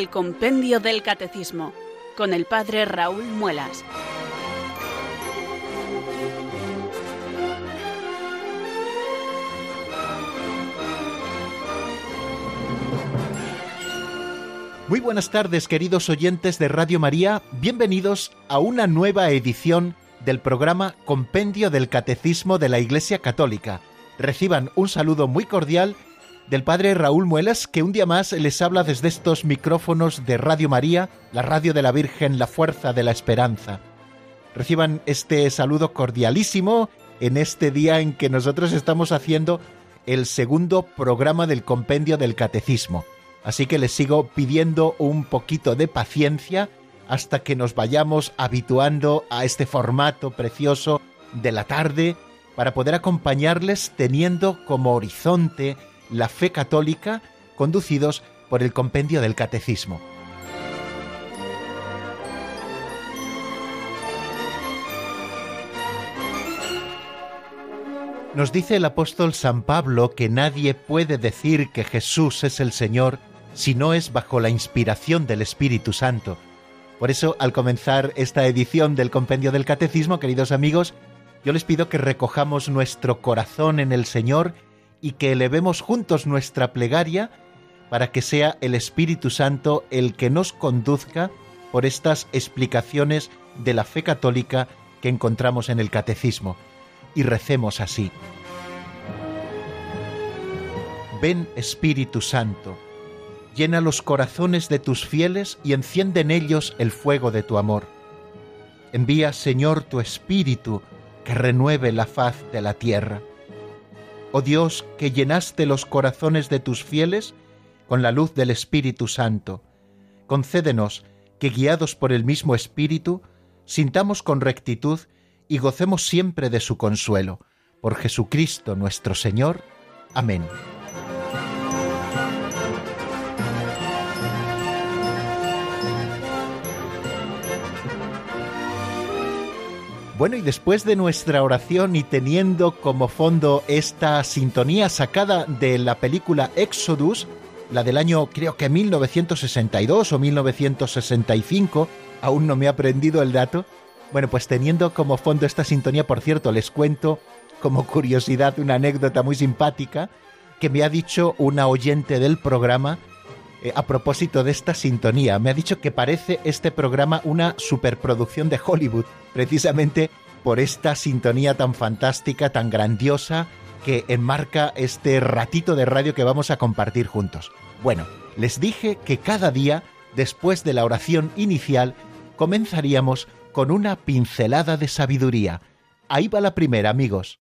el Compendio del Catecismo con el Padre Raúl Muelas. Muy buenas tardes, queridos oyentes de Radio María. Bienvenidos a una nueva edición del programa Compendio del Catecismo de la Iglesia Católica. Reciban un saludo muy cordial del Padre Raúl Muelas, que un día más les habla desde estos micrófonos de Radio María, la radio de la Virgen, la fuerza de la esperanza. Reciban este saludo cordialísimo en este día en que nosotros estamos haciendo el segundo programa del Compendio del Catecismo. Así que les sigo pidiendo un poquito de paciencia hasta que nos vayamos habituando a este formato precioso de la tarde para poder acompañarles teniendo como horizonte la fe católica conducidos por el compendio del catecismo. Nos dice el apóstol San Pablo que nadie puede decir que Jesús es el Señor si no es bajo la inspiración del Espíritu Santo. Por eso, al comenzar esta edición del Compendio del Catecismo, queridos amigos, yo les pido que recojamos nuestro corazón en el Señor y que elevemos juntos nuestra plegaria para que sea el Espíritu Santo el que nos conduzca por estas explicaciones de la fe católica que encontramos en el Catecismo. Y recemos así. Ven Espíritu Santo llena los corazones de tus fieles y enciende en ellos el fuego de tu amor. Envía, Señor, tu Espíritu, que renueve la faz de la tierra. Oh Dios, que llenaste los corazones de tus fieles con la luz del Espíritu Santo, concédenos que, guiados por el mismo Espíritu, sintamos con rectitud y gocemos siempre de su consuelo. Por Jesucristo nuestro Señor. Amén. Bueno, y después de nuestra oración y teniendo como fondo esta sintonía sacada de la película Exodus, la del año creo que 1962 o 1965, aún no me he aprendido el dato. Bueno, pues teniendo como fondo esta sintonía, por cierto, les cuento como curiosidad una anécdota muy simpática que me ha dicho una oyente del programa eh, a propósito de esta sintonía. Me ha dicho que parece este programa una superproducción de Hollywood, precisamente por esta sintonía tan fantástica, tan grandiosa, que enmarca este ratito de radio que vamos a compartir juntos. Bueno, les dije que cada día, después de la oración inicial, comenzaríamos con una pincelada de sabiduría. Ahí va la primera, amigos.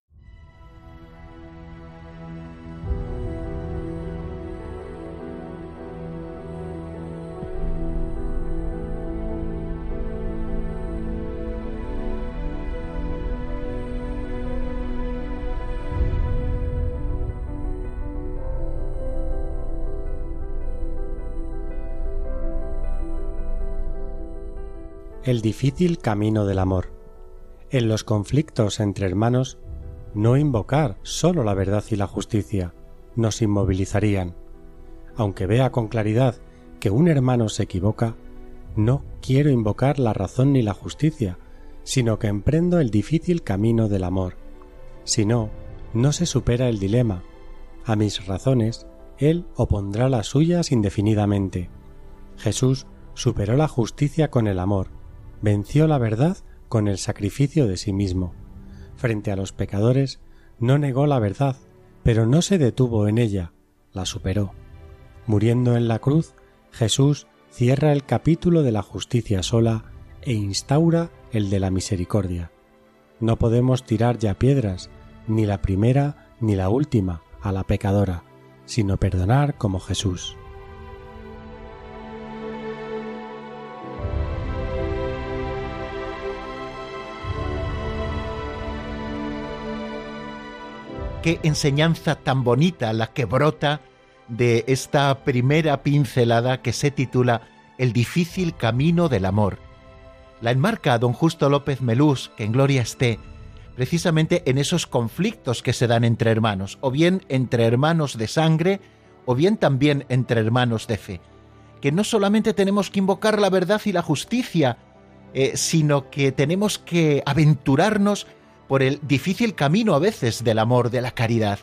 El difícil camino del amor. En los conflictos entre hermanos, no invocar sólo la verdad y la justicia nos inmovilizarían. Aunque vea con claridad que un hermano se equivoca, no quiero invocar la razón ni la justicia, sino que emprendo el difícil camino del amor. Si no, no se supera el dilema. A mis razones, él opondrá las suyas indefinidamente. Jesús superó la justicia con el amor, venció la verdad con el sacrificio de sí mismo. Frente a los pecadores, no negó la verdad, pero no se detuvo en ella, la superó. Muriendo en la cruz, Jesús cierra el capítulo de la justicia sola e instaura el de la misericordia. No podemos tirar ya piedras, ni la primera ni la última, a la pecadora, sino perdonar como Jesús. Qué enseñanza tan bonita la que brota de esta primera pincelada que se titula El difícil camino del amor. La enmarca don Justo López Melús, que en gloria esté, precisamente en esos conflictos que se dan entre hermanos, o bien entre hermanos de sangre, o bien también entre hermanos de fe. que no solamente tenemos que invocar la verdad y la justicia, eh, sino que tenemos que aventurarnos por el difícil camino a veces del amor, de la caridad.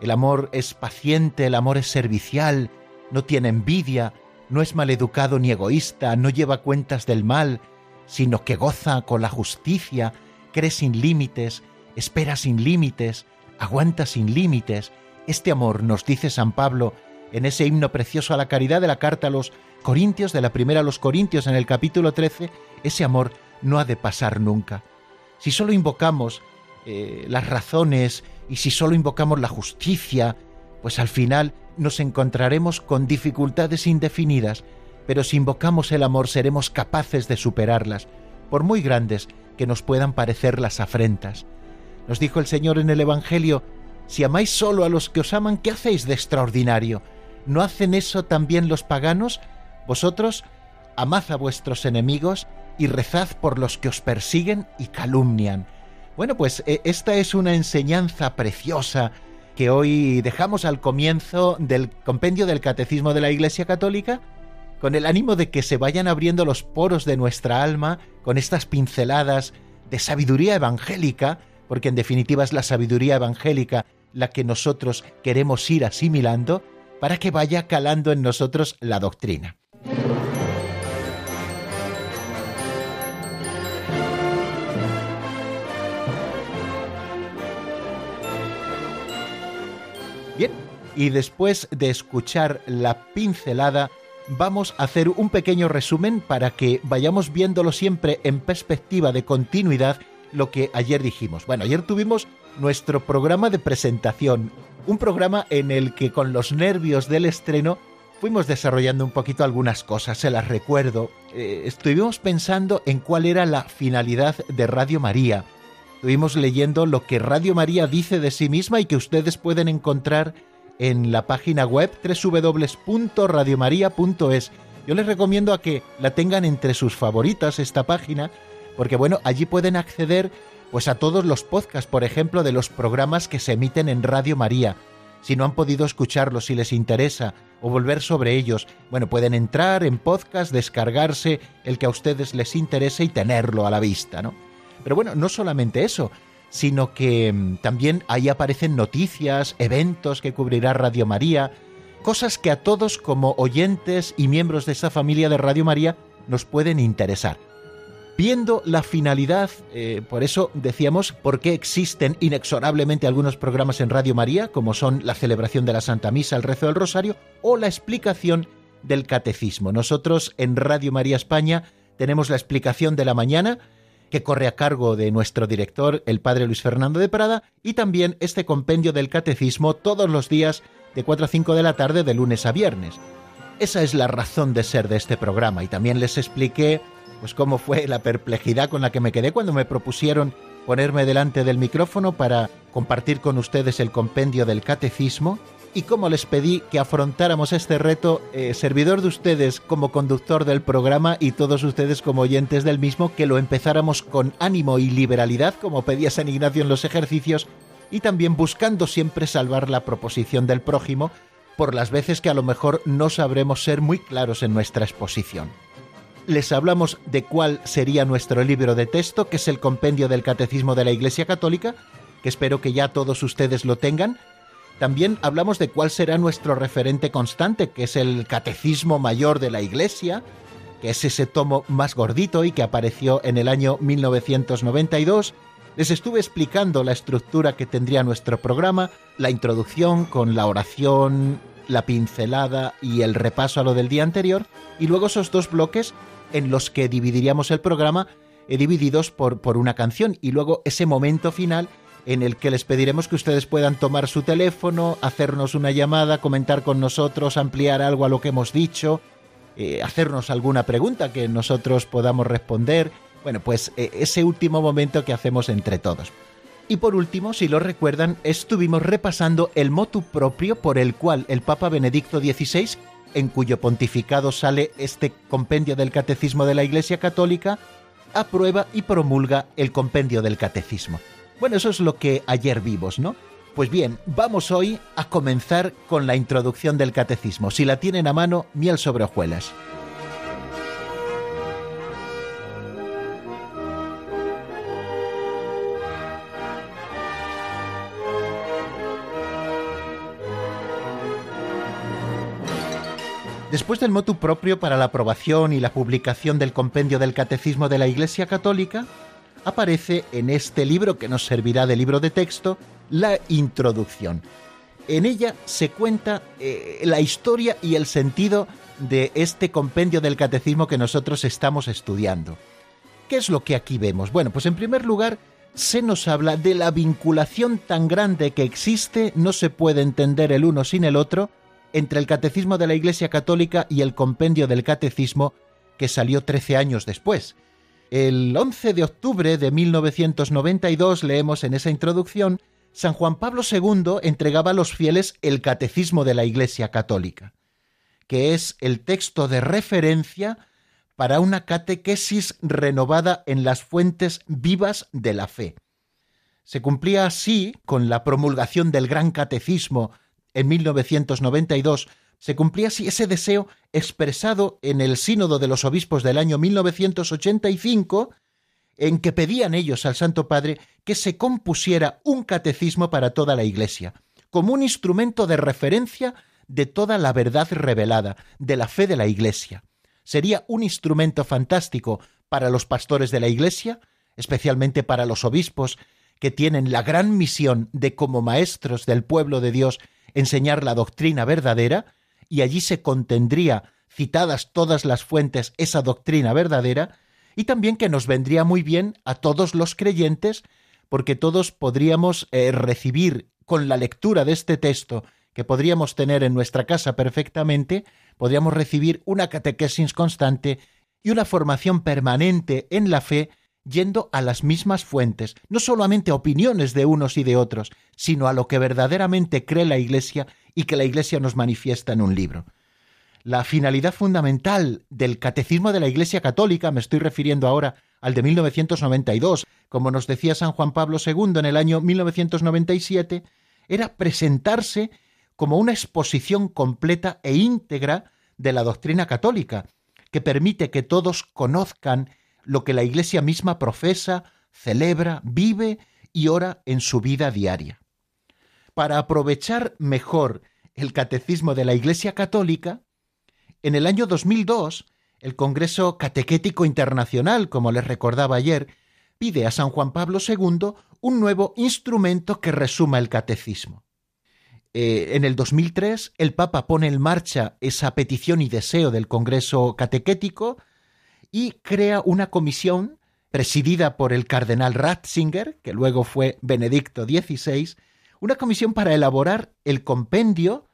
El amor es paciente, el amor es servicial, no tiene envidia, no es maleducado ni egoísta, no lleva cuentas del mal, sino que goza con la justicia, cree sin límites, espera sin límites, aguanta sin límites. Este amor, nos dice San Pablo en ese himno precioso a la caridad de la carta a los Corintios, de la primera a los Corintios en el capítulo 13, ese amor no ha de pasar nunca. Si solo invocamos eh, las razones y si solo invocamos la justicia, pues al final nos encontraremos con dificultades indefinidas, pero si invocamos el amor seremos capaces de superarlas, por muy grandes que nos puedan parecer las afrentas. Nos dijo el Señor en el Evangelio, si amáis solo a los que os aman, ¿qué hacéis de extraordinario? ¿No hacen eso también los paganos? Vosotros amad a vuestros enemigos y rezad por los que os persiguen y calumnian. Bueno, pues e, esta es una enseñanza preciosa que hoy dejamos al comienzo del compendio del Catecismo de la Iglesia Católica, con el ánimo de que se vayan abriendo los poros de nuestra alma con estas pinceladas de sabiduría evangélica, porque en definitiva es la sabiduría evangélica la que nosotros queremos ir asimilando para que vaya calando en nosotros la doctrina. Y después de escuchar la pincelada, vamos a hacer un pequeño resumen para que vayamos viéndolo siempre en perspectiva de continuidad lo que ayer dijimos. Bueno, ayer tuvimos nuestro programa de presentación, un programa en el que con los nervios del estreno fuimos desarrollando un poquito algunas cosas, se las recuerdo. Eh, estuvimos pensando en cuál era la finalidad de Radio María Estuvimos leyendo lo que Radio María dice de sí misma y que ustedes pueden encontrar en la página web www.radiomaria.es. Yo les recomiendo a que la tengan entre sus favoritas esta página, porque bueno, allí pueden acceder pues a todos los podcasts, por ejemplo, de los programas que se emiten en Radio María. Si no han podido escucharlos, si les interesa, o volver sobre ellos, bueno, pueden entrar en podcast, descargarse el que a ustedes les interese y tenerlo a la vista, ¿no? Pero bueno, no solamente eso, sino que mm, también ahí aparecen noticias, eventos que cubrirá Radio María, cosas que a todos como oyentes y miembros de esta familia de Radio María nos pueden interesar. Viendo la finalidad, eh, por eso decíamos por qué existen inexorablemente algunos programas en Radio María, como son la celebración de la Santa Misa, el rezo del Rosario o la explicación del Catecismo. Nosotros en Radio María España tenemos la explicación de la mañana, que corre a cargo de nuestro director, el padre Luis Fernando de Prada, y también este compendio del catecismo todos los días de 4 a 5 de la tarde de lunes a viernes. Esa es la razón de ser de este programa y también les expliqué pues cómo fue la perplejidad con la que me quedé cuando me propusieron ponerme delante del micrófono para compartir con ustedes el compendio del catecismo y como les pedí que afrontáramos este reto, eh, servidor de ustedes como conductor del programa y todos ustedes como oyentes del mismo, que lo empezáramos con ánimo y liberalidad, como pedía San Ignacio en los ejercicios, y también buscando siempre salvar la proposición del prójimo, por las veces que a lo mejor no sabremos ser muy claros en nuestra exposición. Les hablamos de cuál sería nuestro libro de texto, que es el compendio del Catecismo de la Iglesia Católica, que espero que ya todos ustedes lo tengan, también hablamos de cuál será nuestro referente constante, que es el Catecismo Mayor de la Iglesia, que es ese tomo más gordito y que apareció en el año 1992. Les estuve explicando la estructura que tendría nuestro programa, la introducción con la oración, la pincelada y el repaso a lo del día anterior, y luego esos dos bloques en los que dividiríamos el programa, eh, divididos por, por una canción, y luego ese momento final en el que les pediremos que ustedes puedan tomar su teléfono, hacernos una llamada, comentar con nosotros, ampliar algo a lo que hemos dicho, eh, hacernos alguna pregunta que nosotros podamos responder. Bueno, pues eh, ese último momento que hacemos entre todos. Y por último, si lo recuerdan, estuvimos repasando el motu propio por el cual el Papa Benedicto XVI, en cuyo pontificado sale este compendio del Catecismo de la Iglesia Católica, aprueba y promulga el compendio del Catecismo. Bueno, eso es lo que ayer vimos, ¿no? Pues bien, vamos hoy a comenzar con la introducción del catecismo. Si la tienen a mano, miel sobre hojuelas. Después del motu propio para la aprobación y la publicación del compendio del Catecismo de la Iglesia Católica, aparece en este libro que nos servirá de libro de texto la introducción. En ella se cuenta eh, la historia y el sentido de este compendio del catecismo que nosotros estamos estudiando. ¿Qué es lo que aquí vemos? Bueno, pues en primer lugar se nos habla de la vinculación tan grande que existe, no se puede entender el uno sin el otro, entre el Catecismo de la Iglesia Católica y el compendio del Catecismo que salió 13 años después. El 11 de octubre de 1992 leemos en esa introducción San Juan Pablo II entregaba a los fieles el Catecismo de la Iglesia Católica, que es el texto de referencia para una catequesis renovada en las fuentes vivas de la fe. Se cumplía así, con la promulgación del Gran Catecismo en 1992, se cumplía así ese deseo expresado en el Sínodo de los Obispos del año 1985 en que pedían ellos al Santo Padre que se compusiera un catecismo para toda la Iglesia, como un instrumento de referencia de toda la verdad revelada, de la fe de la Iglesia. Sería un instrumento fantástico para los pastores de la Iglesia, especialmente para los obispos, que tienen la gran misión de como maestros del pueblo de Dios enseñar la doctrina verdadera, y allí se contendría, citadas todas las fuentes, esa doctrina verdadera, y también que nos vendría muy bien a todos los creyentes, porque todos podríamos eh, recibir con la lectura de este texto que podríamos tener en nuestra casa perfectamente, podríamos recibir una catequesis constante y una formación permanente en la fe yendo a las mismas fuentes, no solamente a opiniones de unos y de otros, sino a lo que verdaderamente cree la Iglesia y que la Iglesia nos manifiesta en un libro. La finalidad fundamental del Catecismo de la Iglesia Católica, me estoy refiriendo ahora al de 1992, como nos decía San Juan Pablo II en el año 1997, era presentarse como una exposición completa e íntegra de la doctrina católica, que permite que todos conozcan lo que la Iglesia misma profesa, celebra, vive y ora en su vida diaria. Para aprovechar mejor el catecismo de la Iglesia Católica, en el año 2002, el Congreso Catequético Internacional, como les recordaba ayer, pide a San Juan Pablo II un nuevo instrumento que resuma el catecismo. Eh, en el 2003, el Papa pone en marcha esa petición y deseo del Congreso Catequético y crea una comisión presidida por el cardenal Ratzinger, que luego fue Benedicto XVI, una comisión para elaborar el compendio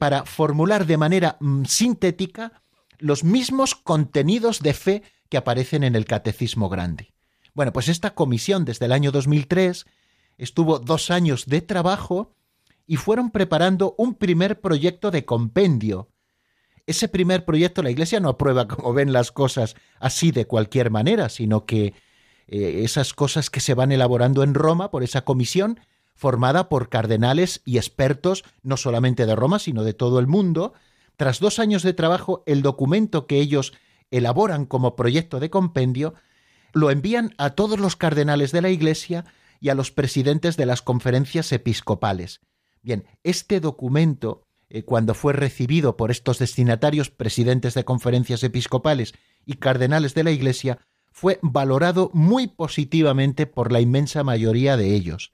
para formular de manera mm, sintética los mismos contenidos de fe que aparecen en el Catecismo Grande. Bueno, pues esta comisión desde el año 2003 estuvo dos años de trabajo y fueron preparando un primer proyecto de compendio. Ese primer proyecto la Iglesia no aprueba, como ven las cosas, así de cualquier manera, sino que eh, esas cosas que se van elaborando en Roma por esa comisión formada por cardenales y expertos no solamente de Roma, sino de todo el mundo. Tras dos años de trabajo, el documento que ellos elaboran como proyecto de compendio lo envían a todos los cardenales de la Iglesia y a los presidentes de las conferencias episcopales. Bien, este documento, eh, cuando fue recibido por estos destinatarios presidentes de conferencias episcopales y cardenales de la Iglesia, fue valorado muy positivamente por la inmensa mayoría de ellos.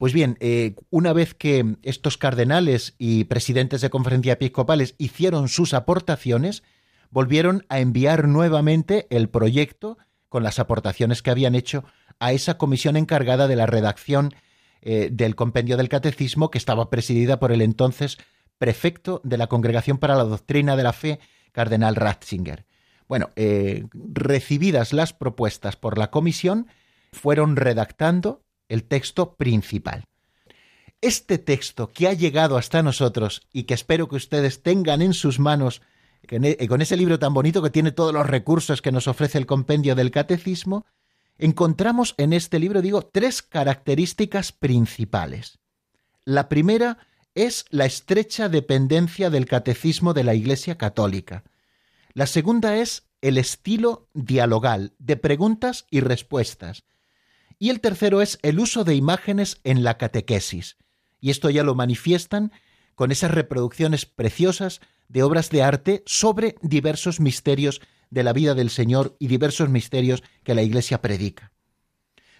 Pues bien, eh, una vez que estos cardenales y presidentes de conferencias episcopales hicieron sus aportaciones, volvieron a enviar nuevamente el proyecto con las aportaciones que habían hecho a esa comisión encargada de la redacción eh, del compendio del catecismo que estaba presidida por el entonces prefecto de la Congregación para la Doctrina de la Fe, cardenal Ratzinger. Bueno, eh, recibidas las propuestas por la comisión, fueron redactando el texto principal. Este texto que ha llegado hasta nosotros y que espero que ustedes tengan en sus manos, e, con ese libro tan bonito que tiene todos los recursos que nos ofrece el compendio del catecismo, encontramos en este libro, digo, tres características principales. La primera es la estrecha dependencia del catecismo de la Iglesia Católica. La segunda es el estilo dialogal de preguntas y respuestas. Y el tercero es el uso de imágenes en la catequesis. Y esto ya lo manifiestan con esas reproducciones preciosas de obras de arte sobre diversos misterios de la vida del Señor y diversos misterios que la Iglesia predica.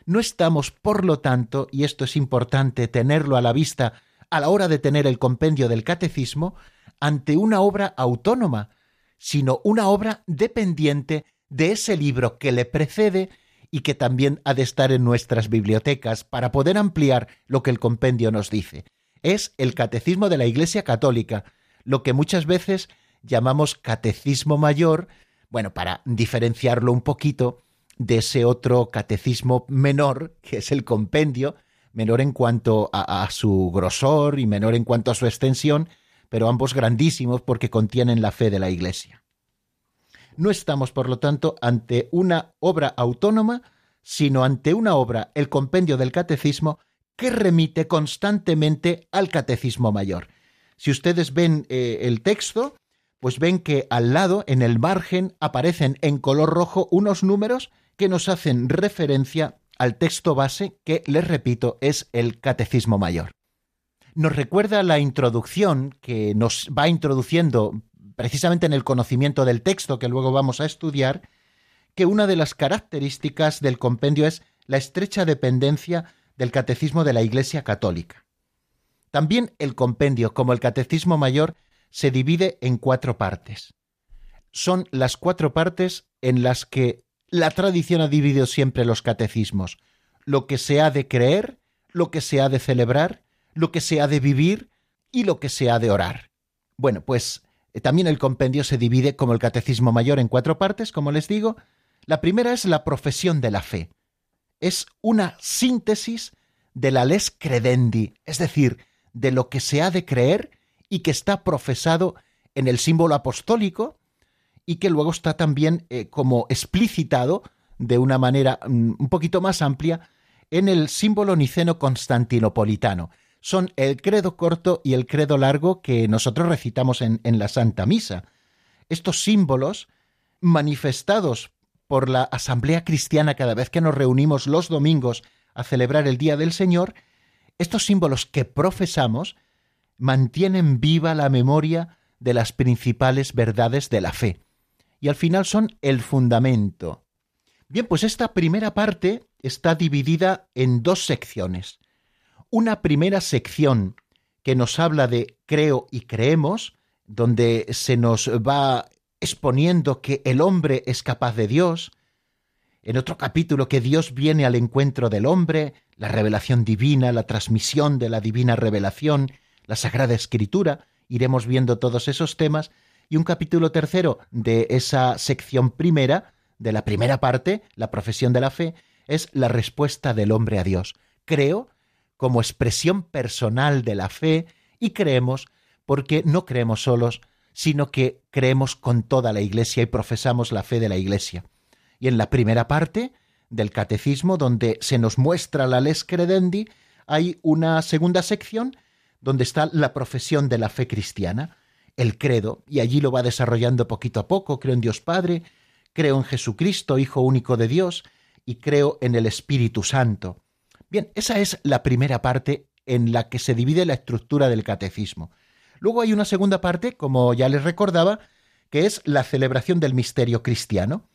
No estamos, por lo tanto, y esto es importante tenerlo a la vista a la hora de tener el compendio del catecismo, ante una obra autónoma, sino una obra dependiente de ese libro que le precede y que también ha de estar en nuestras bibliotecas para poder ampliar lo que el compendio nos dice. Es el catecismo de la Iglesia Católica, lo que muchas veces llamamos catecismo mayor, bueno, para diferenciarlo un poquito de ese otro catecismo menor, que es el compendio, menor en cuanto a, su grosor y menor en cuanto a su extensión, pero ambos grandísimos porque contienen la fe de la Iglesia. No estamos, por lo tanto, ante una obra autónoma, sino ante una obra, el compendio del catecismo, que remite constantemente al catecismo mayor. Si ustedes ven eh, el texto, pues ven que al lado, en el margen, aparecen en color rojo unos números que nos hacen referencia al texto base que, les repito, es el Catecismo Mayor. Nos recuerda la introducción que nos va introduciendo precisamente en el conocimiento del texto que luego vamos a estudiar, que una de las características del compendio es la estrecha dependencia del catecismo de la Iglesia Católica. También el compendio, como el catecismo mayor, se divide en cuatro partes. Son las cuatro partes en las que la tradición ha dividido siempre los catecismos. Lo que se ha de creer, lo que se ha de celebrar, lo que se ha de vivir y lo que se ha de orar. Bueno, pues también el compendio se divide como el catecismo mayor en cuatro partes, como les digo. La primera es la profesión de la fe. Es una síntesis de la les credendi, es decir, de lo que se ha de creer y que está profesado en el símbolo apostólico y que luego está también eh, como explicitado de una manera mm, un poquito más amplia en el símbolo niceno constantinopolitano. Son el credo corto y el credo largo que nosotros recitamos en, en la Santa Misa. Estos símbolos, manifestados por la Asamblea Cristiana cada vez que nos reunimos los domingos a celebrar el Día del Señor, estos símbolos que profesamos mantienen viva la memoria de las principales verdades de la fe y al final son el fundamento. Bien, pues esta primera parte está dividida en dos secciones. Una primera sección que nos habla de creo y creemos, donde se nos va exponiendo que el hombre es capaz de Dios, en otro capítulo que Dios viene al encuentro del hombre, la revelación divina, la transmisión de la divina revelación, la Sagrada Escritura, iremos viendo todos esos temas, y un capítulo tercero de esa sección primera, de la primera parte, la profesión de la fe, es la respuesta del hombre a Dios. Creo como expresión personal de la fe y creemos porque no creemos solos, sino que creemos con toda la Iglesia y profesamos la fe de la Iglesia. Y en la primera parte del catecismo, donde se nos muestra la les credendi, hay una segunda sección donde está la profesión de la fe cristiana el credo, y allí lo va desarrollando poquito a poco. Creo en Dios Padre, creo en Jesucristo, Hijo único de Dios, y creo en el Espíritu Santo. Bien, esa es la primera parte en la que se divide la estructura del catecismo. Luego hay una segunda parte, como ya les recordaba, que es la celebración del misterio cristiano,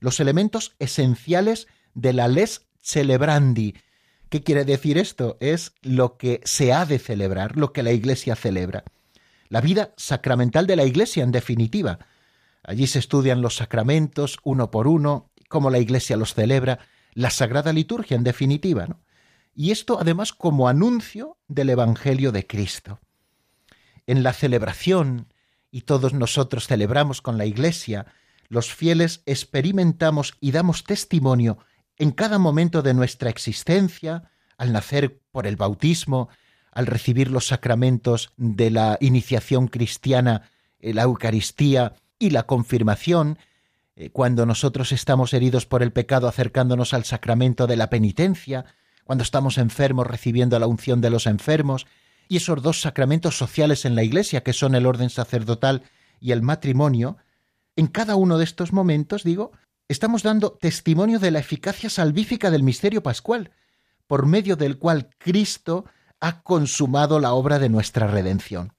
los elementos esenciales de la les celebrandi. ¿Qué quiere decir esto? Es lo que se ha de celebrar, lo que la Iglesia celebra la vida sacramental de la Iglesia, en definitiva. Allí se estudian los sacramentos uno por uno, cómo la Iglesia los celebra, la Sagrada Liturgia, en definitiva. ¿no? Y esto además como anuncio del Evangelio de Cristo. En la celebración, y todos nosotros celebramos con la Iglesia, los fieles experimentamos y damos testimonio en cada momento de nuestra existencia, al nacer por el bautismo, al recibir los sacramentos de la iniciación cristiana, eh, la Eucaristía y la confirmación, eh, cuando nosotros estamos heridos por el pecado acercándonos al sacramento de la penitencia, cuando estamos enfermos recibiendo la unción de los enfermos, y esos dos sacramentos sociales en la Iglesia, que son el orden sacerdotal y el matrimonio, en cada uno de estos momentos, digo, estamos dando testimonio de la eficacia salvífica del misterio pascual, por medio del cual Cristo ha consumado la obra de nuestra redención.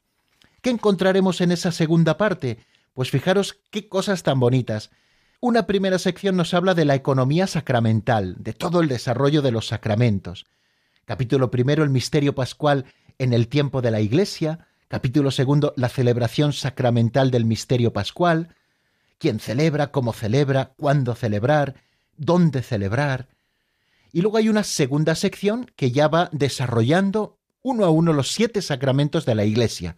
¿Qué encontraremos en esa segunda parte? Pues fijaros qué cosas tan bonitas. Una primera sección nos habla de la economía sacramental, de todo el desarrollo de los sacramentos. Capítulo primero, el misterio pascual en el tiempo de la Iglesia. Capítulo segundo, la celebración sacramental del misterio pascual. Quién celebra, cómo celebra, cuándo celebrar, dónde celebrar. Y luego hay una segunda sección que ya va desarrollando uno a uno los siete sacramentos de la Iglesia.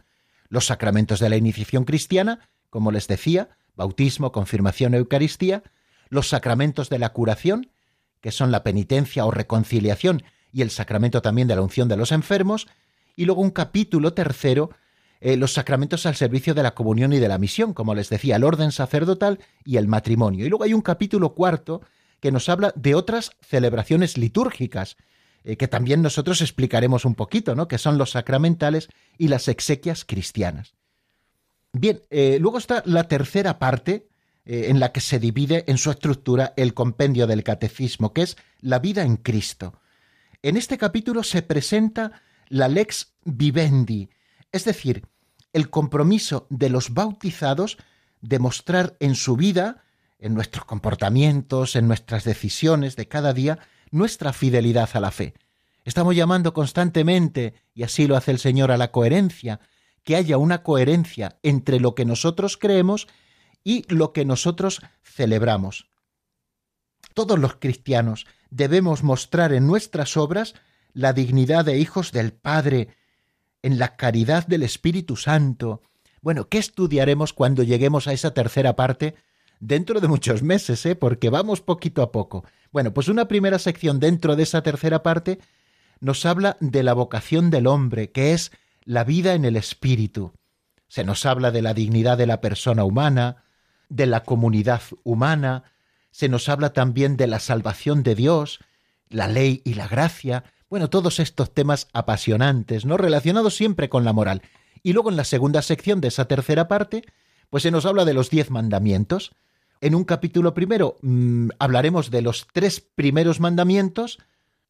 Los sacramentos de la iniciación cristiana, como les decía, bautismo, confirmación, Eucaristía, los sacramentos de la curación, que son la penitencia o reconciliación, y el sacramento también de la unción de los enfermos, y luego un capítulo tercero, eh, los sacramentos al servicio de la comunión y de la misión, como les decía, el orden sacerdotal y el matrimonio. Y luego hay un capítulo cuarto que nos habla de otras celebraciones litúrgicas, eh, que también nosotros explicaremos un poquito, ¿no? que son los sacramentales y las exequias cristianas. Bien, eh, luego está la tercera parte eh, en la que se divide en su estructura el compendio del catecismo, que es la vida en Cristo. En este capítulo se presenta la lex vivendi, es decir, el compromiso de los bautizados de mostrar en su vida, en nuestros comportamientos, en nuestras decisiones de cada día, nuestra fidelidad a la fe. Estamos llamando constantemente, y así lo hace el Señor, a la coherencia, que haya una coherencia entre lo que nosotros creemos y lo que nosotros celebramos. Todos los cristianos debemos mostrar en nuestras obras la dignidad de hijos del Padre, en la caridad del Espíritu Santo. Bueno, ¿qué estudiaremos cuando lleguemos a esa tercera parte? Dentro de muchos meses, ¿eh? porque vamos poquito a poco. Bueno, pues una primera sección dentro de esa tercera parte nos habla de la vocación del hombre, que es la vida en el espíritu. Se nos habla de la dignidad de la persona humana, de la comunidad humana, se nos habla también de la salvación de Dios, la ley y la gracia, bueno, todos estos temas apasionantes, ¿no? Relacionados siempre con la moral. Y luego en la segunda sección de esa tercera parte, pues se nos habla de los diez mandamientos. En un capítulo primero mm, hablaremos de los tres primeros mandamientos,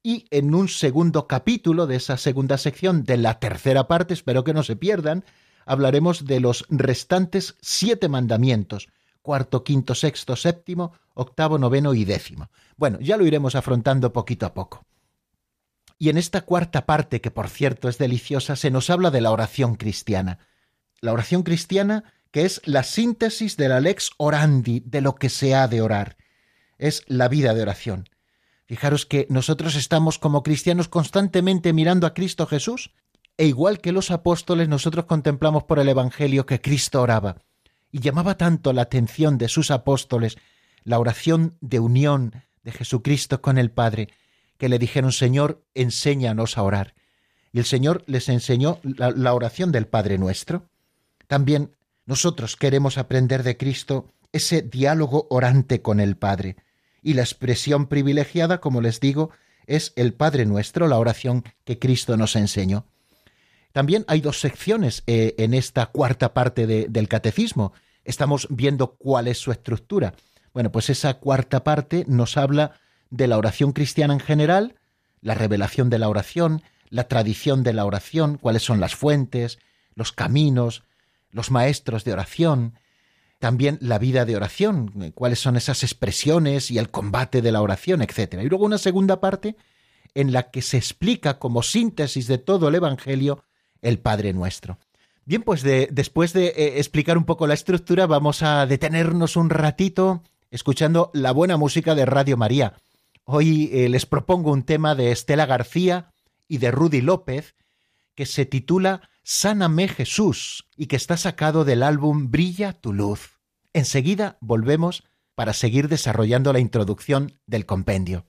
y en un segundo capítulo de esa segunda sección de la tercera parte, espero que no se pierdan, hablaremos de los restantes siete mandamientos, cuarto, quinto, sexto, séptimo, octavo, noveno y décimo. Bueno, ya lo iremos afrontando poquito a poco. Y en esta cuarta parte, que por cierto es deliciosa, se nos habla de la oración cristiana. La oración cristiana que es la síntesis de la lex orandi, de lo que se ha de orar. Es la vida de oración. Fijaros que nosotros estamos como cristianos constantemente mirando a Cristo Jesús, e igual que los apóstoles nosotros contemplamos por el Evangelio que Cristo oraba, y llamaba tanto la atención de sus apóstoles la oración de unión de Jesucristo con el Padre, que le dijeron, Señor, enséñanos a orar. Y el Señor les enseñó la, la oración del Padre nuestro. También nosotros queremos aprender de Cristo ese diálogo orante con el Padre y la expresión privilegiada, como les digo, es el Padre Nuestro, la oración que Cristo nos enseñó. También hay dos secciones eh, en esta cuarta parte del catecismo. Estamos viendo cuál es su estructura. Bueno, pues esa cuarta parte nos habla de la oración cristiana en general, la revelación de la oración, la tradición de la oración, cuáles son las fuentes, los caminos, los maestros de oración, también la vida de oración, eh, cuáles son esas expresiones y el combate de la oración, etc. Y luego una segunda parte en la que se explica como síntesis de todo el Evangelio el Padre Nuestro. Bien, pues después de eh, explicar un poco la estructura, vamos a detenernos un ratito escuchando la buena música de Radio María. Hoy eh, les propongo un tema de Estela García y de Rudy López que se titula Sáname Jesús y que está sacado del álbum Brilla tu luz. Enseguida volvemos para seguir desarrollando la introducción del compendio.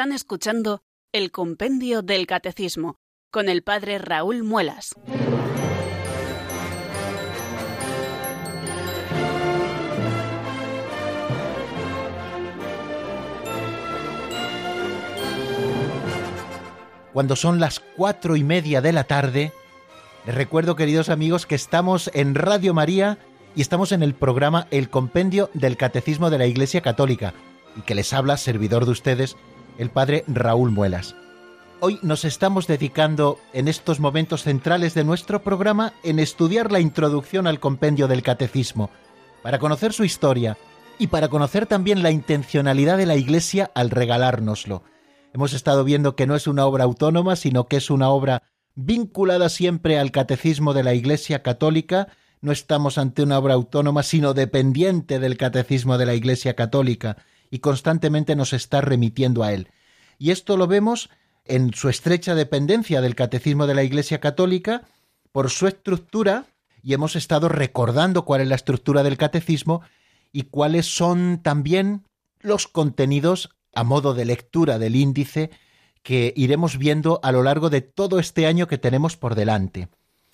Están escuchando el Compendio del Catecismo con el Padre Raúl Muelas. Cuando son las cuatro y media de la tarde, les recuerdo, queridos amigos, que estamos en Radio María y estamos en el programa El Compendio del Catecismo de la Iglesia Católica, y que les habla, servidor de ustedes, el Padre Raúl Muelas. Hoy nos estamos dedicando en estos momentos centrales de nuestro programa en estudiar la introducción al compendio del catecismo, para conocer su historia y para conocer también la intencionalidad de la Iglesia al regalárnoslo. Hemos estado viendo que no es una obra autónoma, sino que es una obra vinculada siempre al catecismo de la Iglesia Católica. No estamos ante una obra autónoma, sino dependiente del catecismo de la Iglesia Católica y constantemente nos está remitiendo a él. Y esto lo vemos en su estrecha dependencia del catecismo de la Iglesia Católica por su estructura, y hemos estado recordando cuál es la estructura del catecismo y cuáles son también los contenidos a modo de lectura del índice que iremos viendo a lo largo de todo este año que tenemos por delante.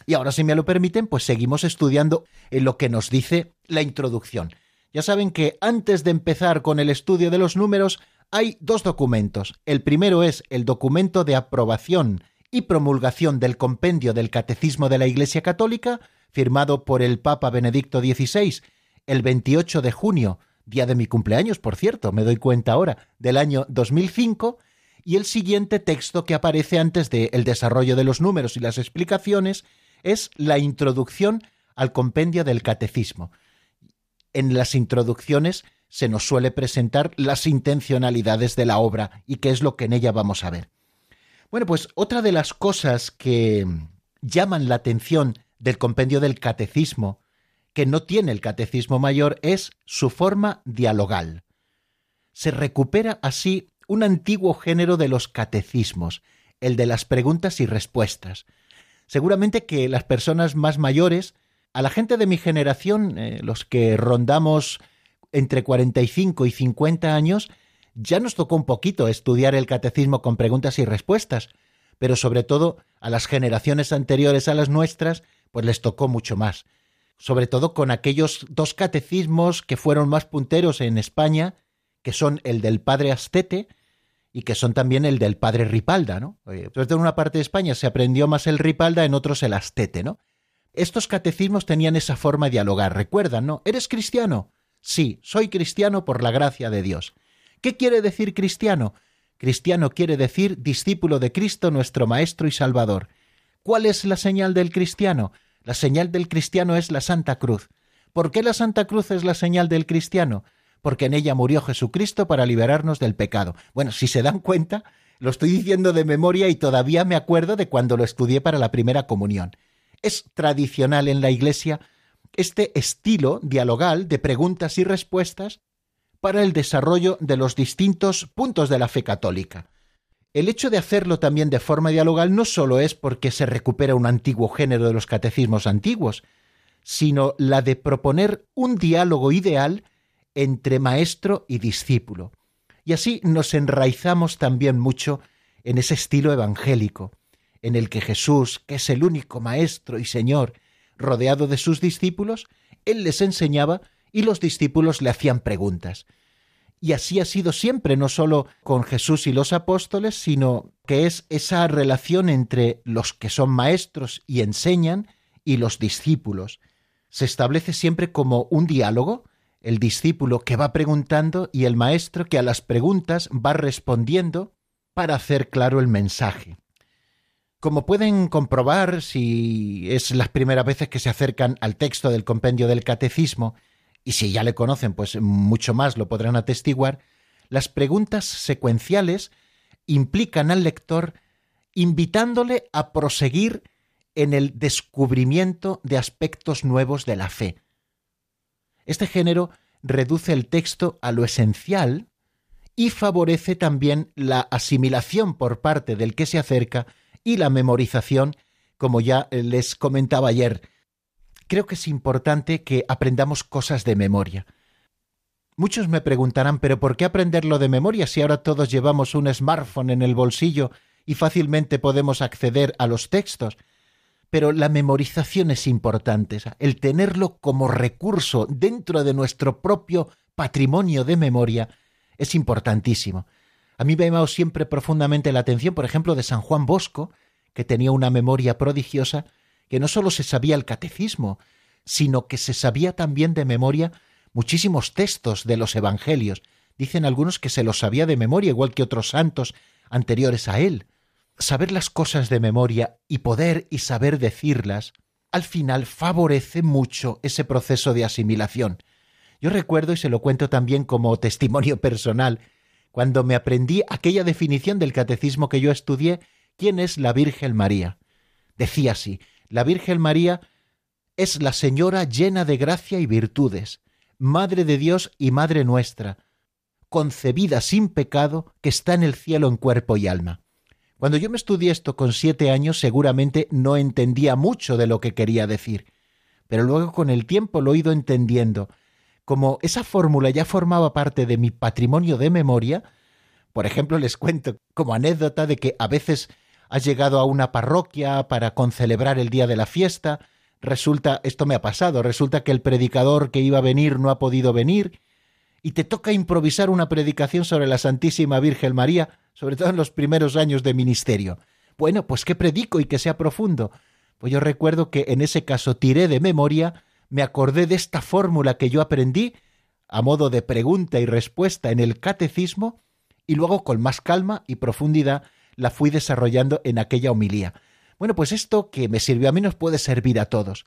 Y ahora, si me lo permiten, pues seguimos estudiando en lo que nos dice la introducción. Ya saben que antes de empezar con el estudio de los números, hay dos documentos. El primero es el documento de aprobación y promulgación del compendio del Catecismo de la Iglesia Católica, firmado por el Papa Benedicto XVI el 28 de junio, día de mi cumpleaños, por cierto, me doy cuenta ahora, del año 2005, y el siguiente texto que aparece antes del el desarrollo de los números y las explicaciones es la introducción al compendio del Catecismo. En las introducciones se nos suele presentar las intencionalidades de la obra y qué es lo que en ella vamos a ver. Bueno, pues otra de las cosas que llaman la atención del compendio del catecismo, que no tiene el catecismo mayor, es su forma dialogal. Se recupera así un antiguo género de los catecismos, el de las preguntas y respuestas. Seguramente que las personas más mayores, a la gente de mi generación, eh, los que rondamos entre 45 y 50 años, ya nos tocó un poquito estudiar el catecismo con preguntas y respuestas, pero sobre todo a las generaciones anteriores a las nuestras, pues les tocó mucho más. Sobre todo con aquellos dos catecismos que fueron más punteros en España, que son el del padre Astete y que son también el del padre Ripalda, ¿no? Sobre todo en una parte de España se aprendió más el Ripalda, en otros el Astete, ¿no? Estos catecismos tenían esa forma de dialogar, recuerdan, ¿no? ¿Eres cristiano? Sí, soy cristiano por la gracia de Dios. ¿Qué quiere decir cristiano? Cristiano quiere decir discípulo de Cristo nuestro Maestro y Salvador. ¿Cuál es la señal del cristiano? La señal del cristiano es la Santa Cruz. ¿Por qué la Santa Cruz es la señal del cristiano? Porque en ella murió Jesucristo para liberarnos del pecado. Bueno, si se dan cuenta, lo estoy diciendo de memoria y todavía me acuerdo de cuando lo estudié para la primera comunión. Es tradicional en la Iglesia este estilo dialogal de preguntas y respuestas para el desarrollo de los distintos puntos de la fe católica. El hecho de hacerlo también de forma dialogal no solo es porque se recupera un antiguo género de los catecismos antiguos, sino la de proponer un diálogo ideal entre maestro y discípulo. Y así nos enraizamos también mucho en ese estilo evangélico, en el que Jesús, que es el único maestro y Señor, rodeado de sus discípulos, él les enseñaba y los discípulos le hacían preguntas. Y así ha sido siempre, no solo con Jesús y los apóstoles, sino que es esa relación entre los que son maestros y enseñan y los discípulos. Se establece siempre como un diálogo, el discípulo que va preguntando y el maestro que a las preguntas va respondiendo para hacer claro el mensaje. Como pueden comprobar si es las primeras veces que se acercan al texto del compendio del catecismo, y si ya le conocen, pues mucho más lo podrán atestiguar, las preguntas secuenciales implican al lector invitándole a proseguir en el descubrimiento de aspectos nuevos de la fe. Este género reduce el texto a lo esencial y favorece también la asimilación por parte del que se acerca y la memorización, como ya les comentaba ayer. Creo que es importante que aprendamos cosas de memoria. Muchos me preguntarán, pero ¿por qué aprenderlo de memoria si ahora todos llevamos un smartphone en el bolsillo y fácilmente podemos acceder a los textos? Pero la memorización es importante, el tenerlo como recurso dentro de nuestro propio patrimonio de memoria es importantísimo. A mí me ha llamado siempre profundamente la atención, por ejemplo, de San Juan Bosco, que tenía una memoria prodigiosa, que no sólo se sabía el catecismo, sino que se sabía también de memoria muchísimos textos de los evangelios. Dicen algunos que se los sabía de memoria, igual que otros santos anteriores a él. Saber las cosas de memoria y poder y saber decirlas, al final favorece mucho ese proceso de asimilación. Yo recuerdo, y se lo cuento también como testimonio personal, cuando me aprendí aquella definición del catecismo que yo estudié, ¿quién es la Virgen María? Decía así, la Virgen María es la Señora llena de gracia y virtudes, Madre de Dios y Madre nuestra, concebida sin pecado, que está en el cielo en cuerpo y alma. Cuando yo me estudié esto con siete años, seguramente no entendía mucho de lo que quería decir, pero luego con el tiempo lo he ido entendiendo. Como esa fórmula ya formaba parte de mi patrimonio de memoria, por ejemplo, les cuento como anécdota de que a veces has llegado a una parroquia para concelebrar el día de la fiesta, resulta, esto me ha pasado, resulta que el predicador que iba a venir no ha podido venir y te toca improvisar una predicación sobre la Santísima Virgen María, sobre todo en los primeros años de ministerio. Bueno, pues ¿qué predico y que sea profundo? Pues yo recuerdo que en ese caso tiré de memoria, me acordé de esta fórmula que yo aprendí a modo de pregunta y respuesta en el catecismo y luego con más calma y profundidad la fui desarrollando en aquella homilía. Bueno, pues esto que me sirvió a mí nos puede servir a todos.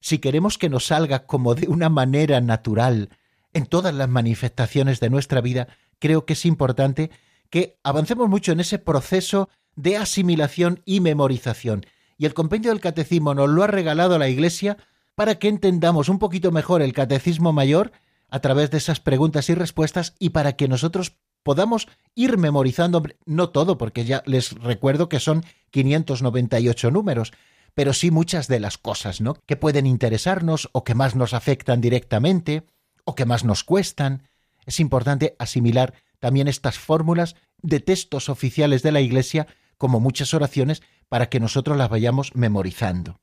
Si queremos que nos salga como de una manera natural en todas las manifestaciones de nuestra vida, creo que es importante que avancemos mucho en ese proceso de asimilación y memorización. Y el compendio del catecismo nos lo ha regalado la Iglesia para que entendamos un poquito mejor el catecismo mayor a través de esas preguntas y respuestas y para que nosotros podamos ir memorizando, no todo, porque ya les recuerdo que son 598 números, pero sí muchas de las cosas, ¿no? Que pueden interesarnos o que más nos afectan directamente o que más nos cuestan. Es importante asimilar también estas fórmulas de textos oficiales de la Iglesia como muchas oraciones para que nosotros las vayamos memorizando.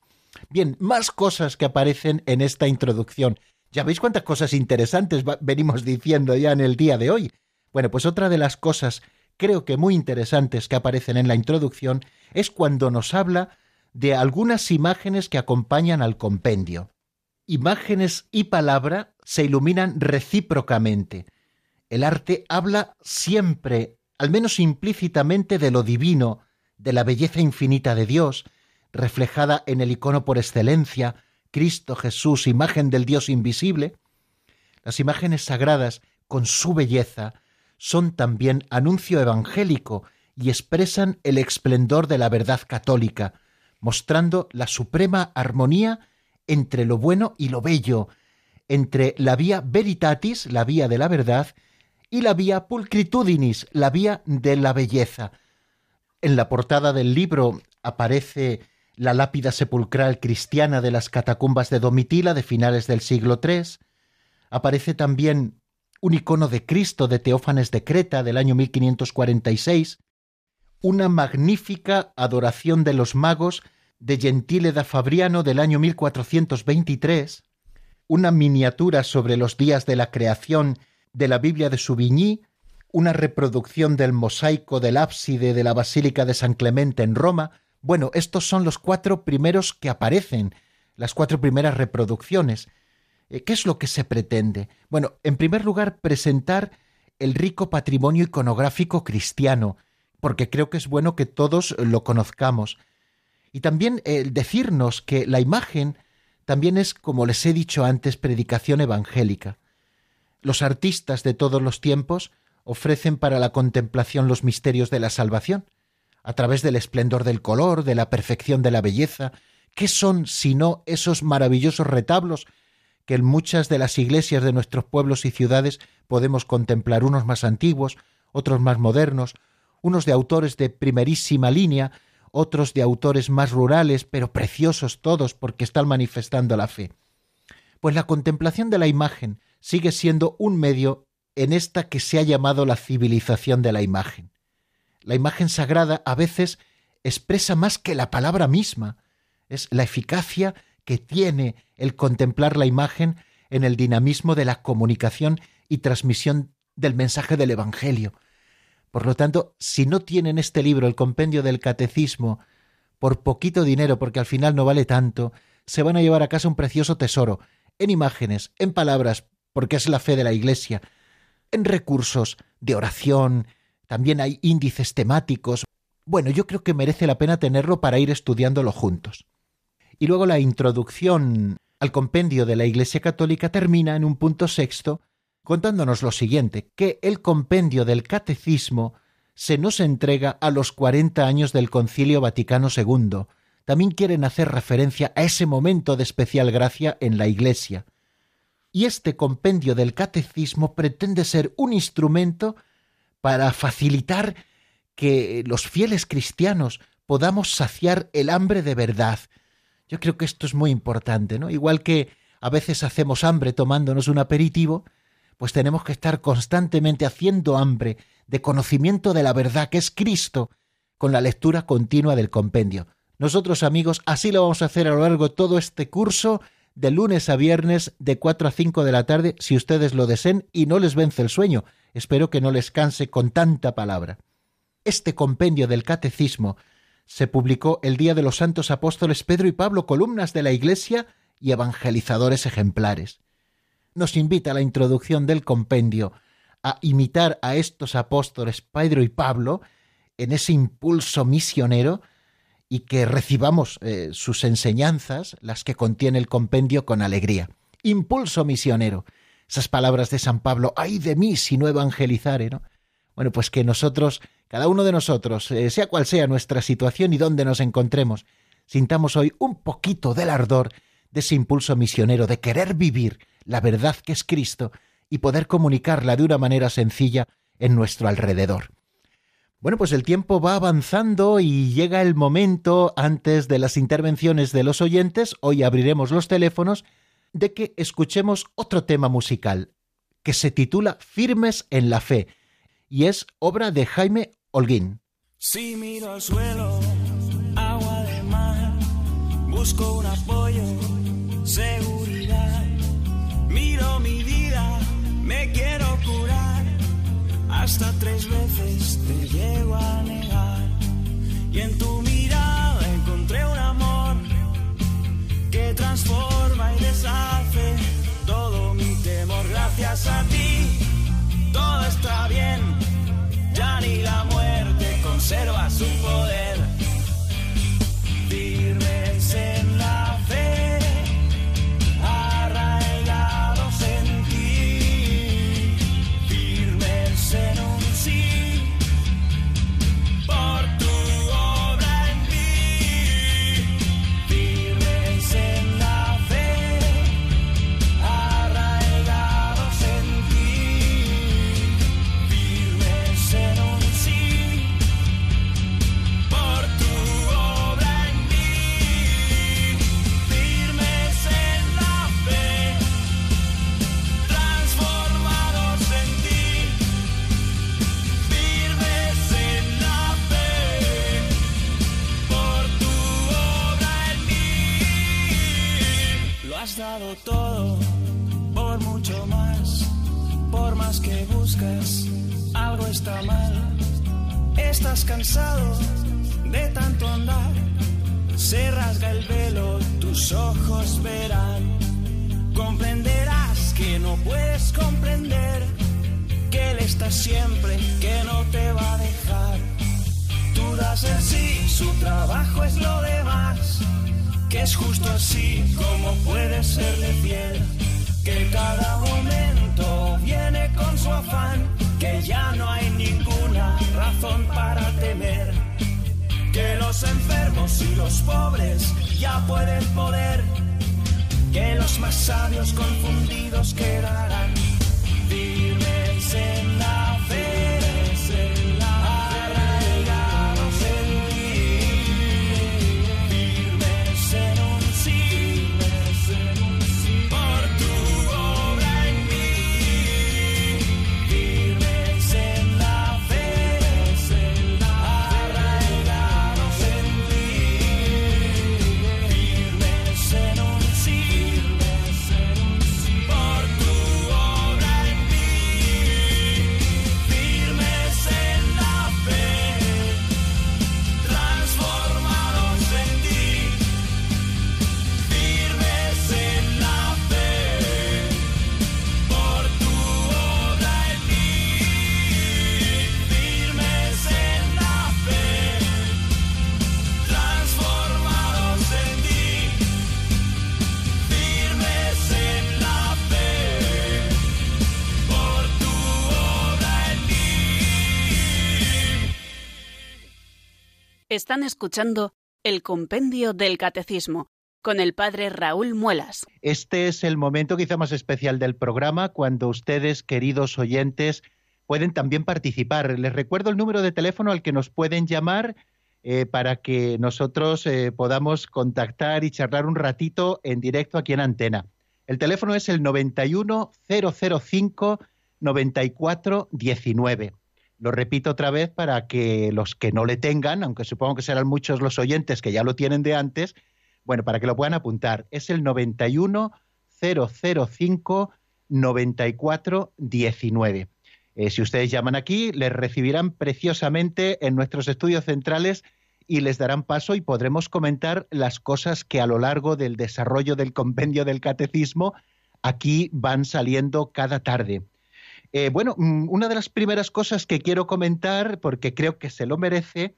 Bien, más cosas que aparecen en esta introducción. Ya veis cuántas cosas interesantes venimos diciendo ya en el día de hoy. Bueno, pues otra de las cosas creo que muy interesantes que aparecen en la introducción es cuando nos habla de algunas imágenes que acompañan al compendio. Imágenes y palabra se iluminan recíprocamente. El arte habla siempre, al menos implícitamente, de lo divino, de la belleza infinita de Dios, reflejada en el icono por excelencia, Cristo Jesús, imagen del Dios invisible. Las imágenes sagradas, con su belleza, son también anuncio evangélico y expresan el esplendor de la verdad católica, mostrando la suprema armonía entre lo bueno y lo bello, entre la vía veritatis, la vía de la verdad, y la vía pulcritudinis, la vía de la belleza. En la portada del libro aparece la lápida sepulcral cristiana de las catacumbas de Domitila de finales del siglo III. Aparece también un icono de Cristo de Teófanes de Creta del año 1546, una magnífica adoración de los magos de Gentile da Fabriano del año 1423, una miniatura sobre los días de la creación de la Biblia de Souvigny, una reproducción del mosaico del ábside de la Basílica de San Clemente en Roma. Bueno, estos son los cuatro primeros que aparecen, las cuatro primeras reproducciones. Eh, ¿Qué es lo que se pretende? Bueno, en primer lugar, presentar el rico patrimonio iconográfico cristiano, porque creo que es bueno que todos lo conozcamos. Y también eh, decirnos que la imagen también es, como les he dicho antes, predicación evangélica. Los artistas de todos los tiempos ofrecen para la contemplación los misterios de la salvación, a través del esplendor del color, de la perfección de la belleza. ¿Qué son sino esos maravillosos retablos que en muchas de las iglesias de nuestros pueblos y ciudades podemos contemplar unos más antiguos, otros más modernos, unos de autores de primerísima línea, otros de autores más rurales, pero preciosos todos porque están manifestando la fe. Pues la contemplación de la imagen, sigue siendo un medio en esta que se ha llamado la civilización de la imagen. La imagen sagrada a veces expresa más que la palabra misma, es la eficacia que tiene el contemplar la imagen en el dinamismo de la comunicación y transmisión del mensaje del Evangelio. Por lo tanto, si no tienen este libro, el compendio del catecismo, por poquito dinero, porque al final no vale tanto, se van a llevar a casa un precioso tesoro, en imágenes, en palabras, porque es la fe de la Iglesia, en recursos de oración, también hay índices temáticos. Bueno, yo creo que merece la pena tenerlo para ir estudiándolo juntos. Y luego la introducción al compendio de la Iglesia Católica termina en un punto sexto contándonos lo siguiente, que el compendio del Catecismo se nos entrega a los cuarenta años del Concilio Vaticano II. También quieren hacer referencia a ese momento de especial gracia en la Iglesia. Y este compendio del Catecismo pretende ser un instrumento para facilitar que los fieles cristianos podamos saciar el hambre de verdad. Yo creo que esto es muy importante, ¿no? Igual que a veces hacemos hambre tomándonos un aperitivo, pues tenemos que estar constantemente haciendo hambre de conocimiento de la verdad que es Cristo con la lectura continua del compendio. Nosotros amigos, así lo vamos a hacer a lo largo de todo este curso, de lunes a viernes, de 4 a 5 de la tarde, si ustedes lo deseen y no les vence el sueño. Espero que no les canse con tanta palabra. Este compendio del catecismo se publicó el día de los santos apóstoles Pedro y Pablo, columnas de la Iglesia y evangelizadores ejemplares nos invita a la introducción del compendio a imitar a estos apóstoles Pedro y Pablo en ese impulso misionero y que recibamos eh, sus enseñanzas, las que contiene el compendio, con alegría. Impulso misionero. Esas palabras de San Pablo, ay de mí si no evangelizare, ¿no? Bueno, pues que nosotros, cada uno de nosotros, eh, sea cual sea nuestra situación y donde nos encontremos, sintamos hoy un poquito del ardor de ese impulso misionero, de querer vivir la verdad que es Cristo y poder comunicarla de una manera sencilla en nuestro alrededor. Bueno, pues el tiempo va avanzando y llega el momento, antes de las intervenciones de los oyentes, hoy abriremos los teléfonos, de que escuchemos otro tema musical, que se titula Firmes en la Fe, y es obra de Jaime Holguín. Si miro al suelo, agua de mar, busco un apoyo, seguridad Miro mi vida, me quiero curar. Hasta tres veces te llego a negar. Y en tu mirada Estás cansado de tanto andar. Se rasga el velo, tus ojos verán. Comprenderás que no puedes comprender que Él está siempre, que no te va a dejar. Tú das el sí, su trabajo es lo demás que es justo así como puede serle fiel, que cada momento viene con su afán, que ya no hay ninguna razón para temer, que los enfermos y los pobres ya pueden poder, que los más sabios confundidos quedarán Están escuchando el Compendio del Catecismo con el Padre Raúl Muelas. Este es el momento quizá más especial del programa, cuando ustedes, queridos oyentes, pueden también participar. Les recuerdo el número de teléfono al que nos pueden llamar eh, para que nosotros eh, podamos contactar y charlar un ratito en directo aquí en Antena. El teléfono es el 91005 9419. Lo repito otra vez para que los que no le tengan, aunque supongo que serán muchos los oyentes que ya lo tienen de antes, bueno, para que lo puedan apuntar, es el 91 005 94 19. si ustedes llaman aquí, les recibirán preciosamente en nuestros estudios centrales y les darán paso y podremos comentar las cosas que a lo largo del desarrollo del compendio del catecismo aquí van saliendo cada tarde. Eh, bueno, mm, una de las primeras cosas que quiero comentar, porque creo que se lo merece,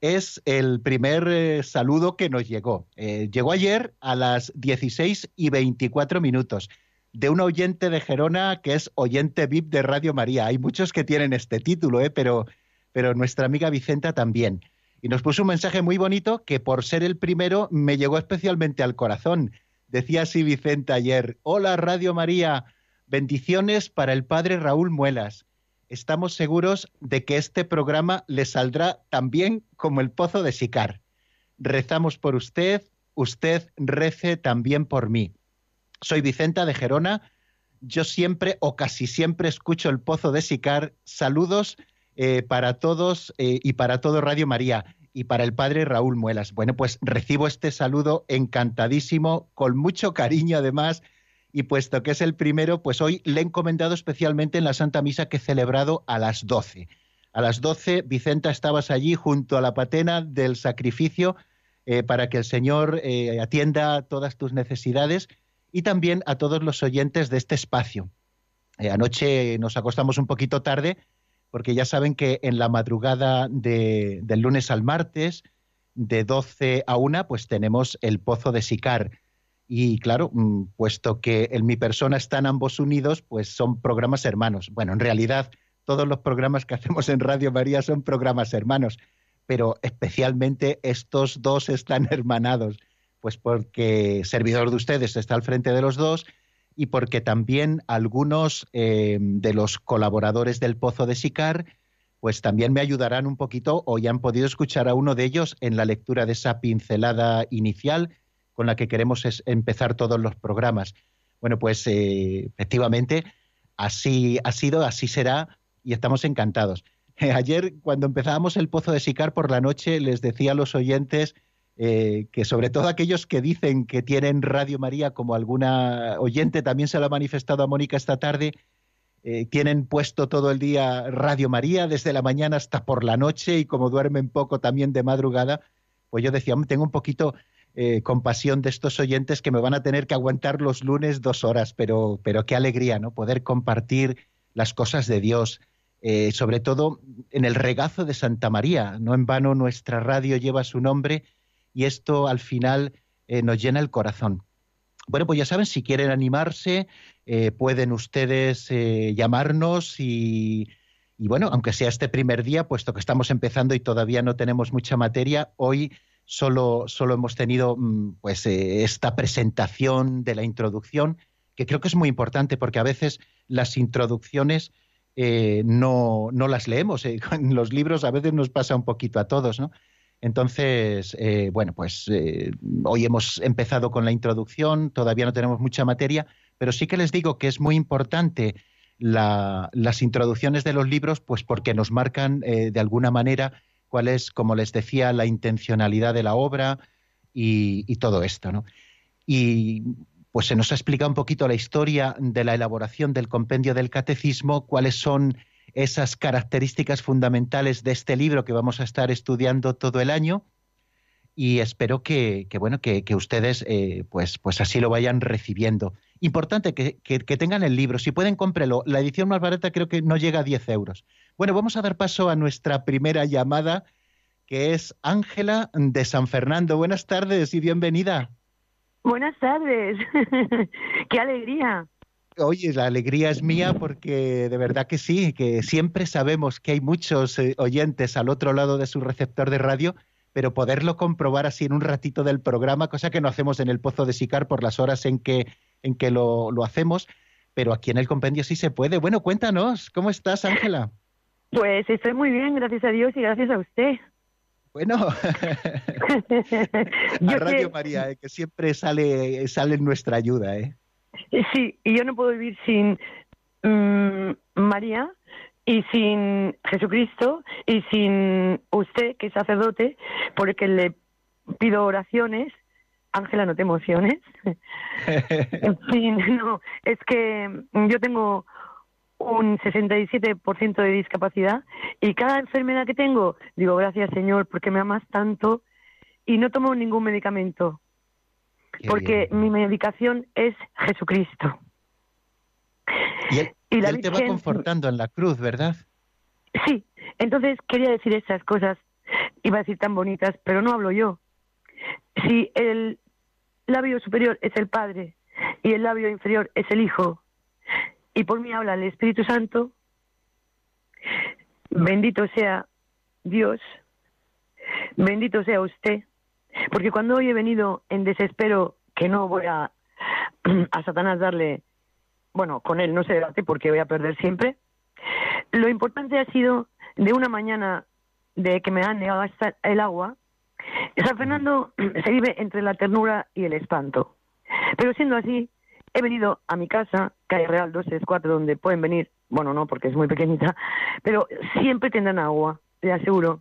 es el primer eh, saludo que nos llegó. Eh, llegó ayer a las 16 y 24 minutos de un oyente de Gerona que es oyente VIP de Radio María. Hay muchos que tienen este título, pero, pero nuestra amiga Vicenta también. Y nos puso un mensaje muy bonito que por ser el primero me llegó especialmente al corazón. Decía así Vicenta ayer, hola Radio María, Bendiciones para el padre Raúl Muelas. Estamos seguros de que este programa le saldrá tan bien como el pozo de Sicar. Rezamos por usted, usted rece también por mí. Soy Vicenta de Gerona. Yo siempre o casi siempre escucho el pozo de Sicar. Saludos eh, para todos eh, y para todo Radio María y para el padre Raúl Muelas. Bueno, pues recibo este saludo encantadísimo, con mucho cariño además y puesto que es el primero, pues hoy le he encomendado especialmente en la Santa Misa que he celebrado a las 12. A las 12, Vicenta, estabas allí junto a la patena del sacrificio eh, para que el Señor eh, atienda todas tus necesidades y también a todos los oyentes de este espacio. Eh, anoche nos acostamos un poquito tarde porque ya saben que en la madrugada del lunes al martes, de 12 a 1, pues tenemos el Pozo de Sicar y claro, mm, puesto que en mi persona están ambos unidos, pues son programas hermanos. Bueno, en realidad todos los programas que hacemos en Radio María son programas hermanos, pero especialmente estos dos están hermanados, pues porque servidor de ustedes está al frente de los dos y porque también algunos eh, de los colaboradores del Pozo de Sicar, pues también me ayudarán un poquito o ya han podido escuchar a uno de ellos en la lectura de esa pincelada inicial con la que queremos empezar todos los programas. Bueno, pues eh, efectivamente así ha sido, así será y estamos encantados. Ayer, cuando empezábamos el Pozo de Sicar por la noche, les decía a los oyentes eh, que sobre todo aquellos que dicen que tienen Radio María, como alguna oyente también se lo ha manifestado a Mónica esta tarde, eh, tienen puesto todo el día Radio María, desde la mañana hasta por la noche, y como duermen poco también de madrugada, pues yo decía, tengo un poquito eh, compasión de estos oyentes que me van a tener que aguantar los lunes dos horas, pero, pero qué alegría, ¿no? Poder compartir las cosas de Dios, eh, sobre todo en el regazo de Santa María. No en vano nuestra radio lleva su nombre y esto al final eh, nos llena el corazón. Bueno, pues ya saben, si quieren animarse, pueden ustedes llamarnos y, y bueno, aunque sea este primer día, puesto que estamos empezando y todavía no tenemos mucha materia, hoy solo, solo hemos tenido mm, pues, eh, esta presentación de la introducción, que creo que es muy importante porque a veces las introducciones eh, no, no, las leemos. Eh, en los libros a veces nos pasa un poquito a todos, ¿no? Entonces, bueno, pues hoy hemos empezado con la introducción, todavía no tenemos mucha materia, pero sí que les digo que es muy importante las introducciones de los libros, pues porque nos marcan de alguna manera cuál es, como les decía, la intencionalidad de la obra y, todo esto. ¿no? Y pues se nos ha explicado un poquito la historia de la elaboración del compendio del catecismo, cuáles son esas características fundamentales de este libro que vamos a estar estudiando todo el año y espero que, bueno que, ustedes eh, pues, pues así lo vayan recibiendo. Importante que, que, tengan el libro, si pueden cómprelo. La edición más barata creo que no llega a 10 euros. Bueno, vamos a dar paso a nuestra primera llamada, que es Ángela de San Fernando. Buenas tardes y bienvenida. Buenas tardes. Qué alegría. Oye, la alegría es mía porque de verdad que sí, que siempre sabemos que hay muchos eh, oyentes al otro lado de su receptor de radio, pero poderlo comprobar así en un ratito del programa, cosa que no hacemos en el Pozo de Sicar por las horas en que, en que lo, lo hacemos, pero aquí en el compendio sí se puede. Bueno, cuéntanos, ¿cómo estás, Ángela? Pues estoy muy bien, gracias a Dios y gracias a usted. Bueno, a Radio María, eh, que siempre sale, sale en nuestra ayuda. ¿eh? Sí, y yo no puedo vivir sin mm, María y sin Jesucristo y sin usted, que es sacerdote, porque le pido oraciones. Ángela, no te emociones. en fin, no, es que yo tengo un 67% de discapacidad y cada enfermedad que tengo, digo, gracias Señor, porque me amas tanto y no tomo ningún medicamento, porque mi medicación es Jesucristo. Y él, te va confortando en la cruz, ¿verdad? Sí, entonces quería decir esas cosas, iba a decir tan bonitas, pero no hablo yo. Si el labio superior es el Padre y el labio inferior es el Hijo, y por mí habla el Espíritu Santo, bendito sea Dios, bendito sea usted, porque cuando hoy he venido en desespero, que no voy a, a Satanás darle, bueno, con él no se debate porque voy a perder siempre, lo importante ha sido de una mañana de que me han negado hasta el agua, San Fernando se vive entre la ternura y el espanto. Pero siendo así, he venido a mi casa, calle Real 264, donde pueden venir, bueno, no, porque es muy pequeñita, pero siempre tendrán agua, le aseguro.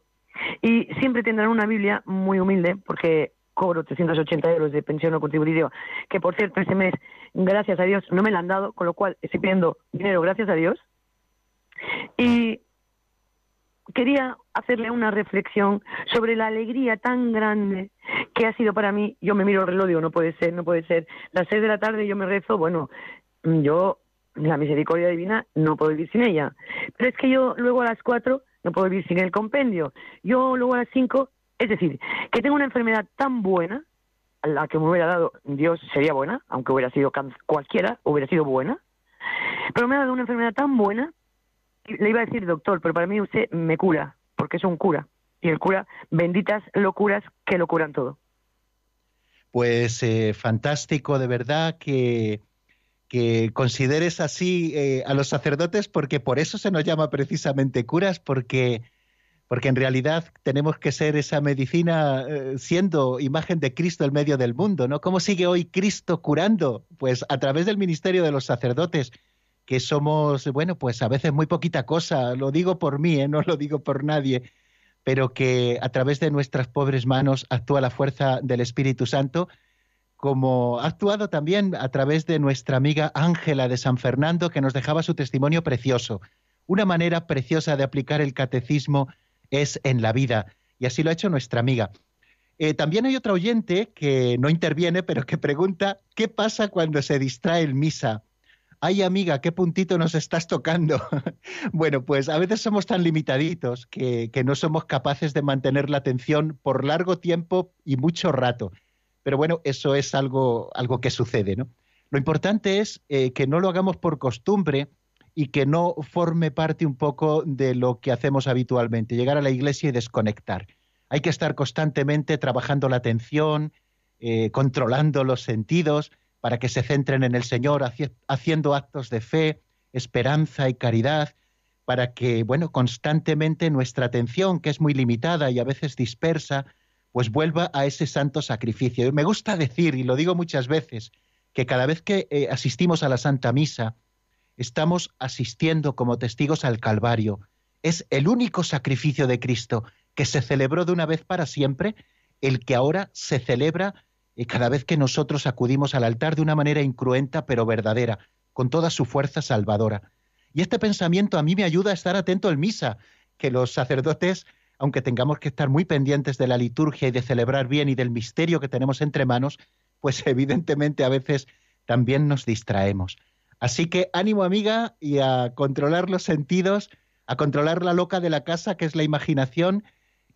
Y siempre tendrán una Biblia muy humilde, porque cobro 380 euros de pensión o contributivo, que por cierto ese mes, gracias a Dios, no me la han dado, con lo cual estoy pidiendo dinero gracias a Dios. Y quería hacerle una reflexión sobre la alegría tan grande que ha sido para mí. Yo me miro el reloj, digo, no puede ser, no puede ser. Las seis de la tarde yo me rezo, bueno, yo, la misericordia divina, no puedo vivir sin ella. Pero es que yo luego a las cuatro no puedo vivir sin el compendio. Yo luego a las cinco, es decir, que tengo una enfermedad tan buena, a la que me hubiera dado Dios sería buena, aunque hubiera sido cualquiera, hubiera sido buena. Pero me ha dado una enfermedad tan buena le iba a decir doctor, pero para mí usted me cura, porque es un cura. Y el cura, benditas locuras que lo curan todo. Pues eh, fantástico, de verdad, que, que consideres así eh, a los sacerdotes, porque por eso se nos llama precisamente curas, porque, porque en realidad tenemos que ser esa medicina eh, siendo imagen de Cristo en medio del mundo, ¿no? ¿Cómo sigue hoy Cristo curando? Pues a través del ministerio de los sacerdotes que somos, bueno, pues a veces muy poquita cosa, lo digo por mí, ¿eh? no lo digo por nadie, pero que a través de nuestras pobres manos actúa la fuerza del Espíritu Santo, como ha actuado también a través de nuestra amiga Ángela de San Fernando, que nos dejaba su testimonio precioso. Una manera preciosa de aplicar el catecismo es en la vida, y así lo ha hecho nuestra amiga. Eh, también hay otra oyente que no interviene, pero que pregunta, ¿qué pasa cuando se distrae el misa? ay amiga, ¿qué puntito nos estás tocando? bueno, pues a veces somos tan limitaditos que, no somos capaces de mantener la atención por largo tiempo y mucho rato. Pero bueno, eso es algo, algo que sucede, ¿no? Lo importante es eh, que no lo hagamos por costumbre y que no forme parte un poco de lo que hacemos habitualmente, llegar a la iglesia y desconectar. Hay que estar constantemente trabajando la atención, eh, controlando los sentidos, para que se centren en el Señor, haciendo actos de fe, esperanza y caridad, para que, bueno, constantemente nuestra atención, que es muy limitada y a veces dispersa, pues vuelva a ese santo sacrificio. Me gusta decir, y lo digo muchas veces, que cada vez que eh, asistimos a la Santa Misa, estamos asistiendo como testigos al Calvario. Es el único sacrificio de Cristo que se celebró de una vez para siempre, el que ahora se celebra y cada vez que nosotros acudimos al altar de una manera incruenta pero verdadera, con toda su fuerza salvadora. Y este pensamiento a mí me ayuda a estar atento al misa, que los sacerdotes, aunque tengamos que estar muy pendientes de la liturgia y de celebrar bien y del misterio que tenemos entre manos, pues evidentemente a veces también nos distraemos. Así que ánimo amiga y a controlar los sentidos, a controlar la loca de la casa, que es la imaginación,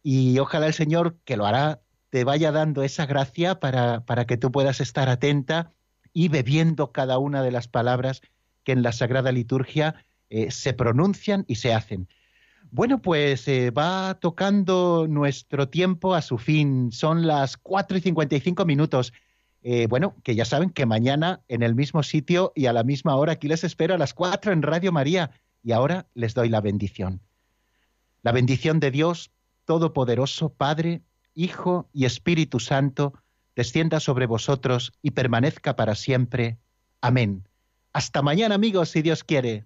y ojalá el Señor, que lo hará te vaya dando esa gracia para, para que tú puedas estar atenta y bebiendo cada una de las palabras que en la Sagrada Liturgia eh, se pronuncian y se hacen. Bueno, pues eh, va tocando nuestro tiempo a su fin. Son las 4 y 55 minutos. Eh, bueno, que ya saben que mañana en el mismo sitio y a la misma hora aquí les espero a las 4 en Radio María. Y ahora les doy la bendición. La bendición de Dios Todopoderoso, Padre, Hijo y Espíritu Santo, descienda sobre vosotros y permanezca para siempre. Amén. Hasta mañana amigos, si Dios quiere.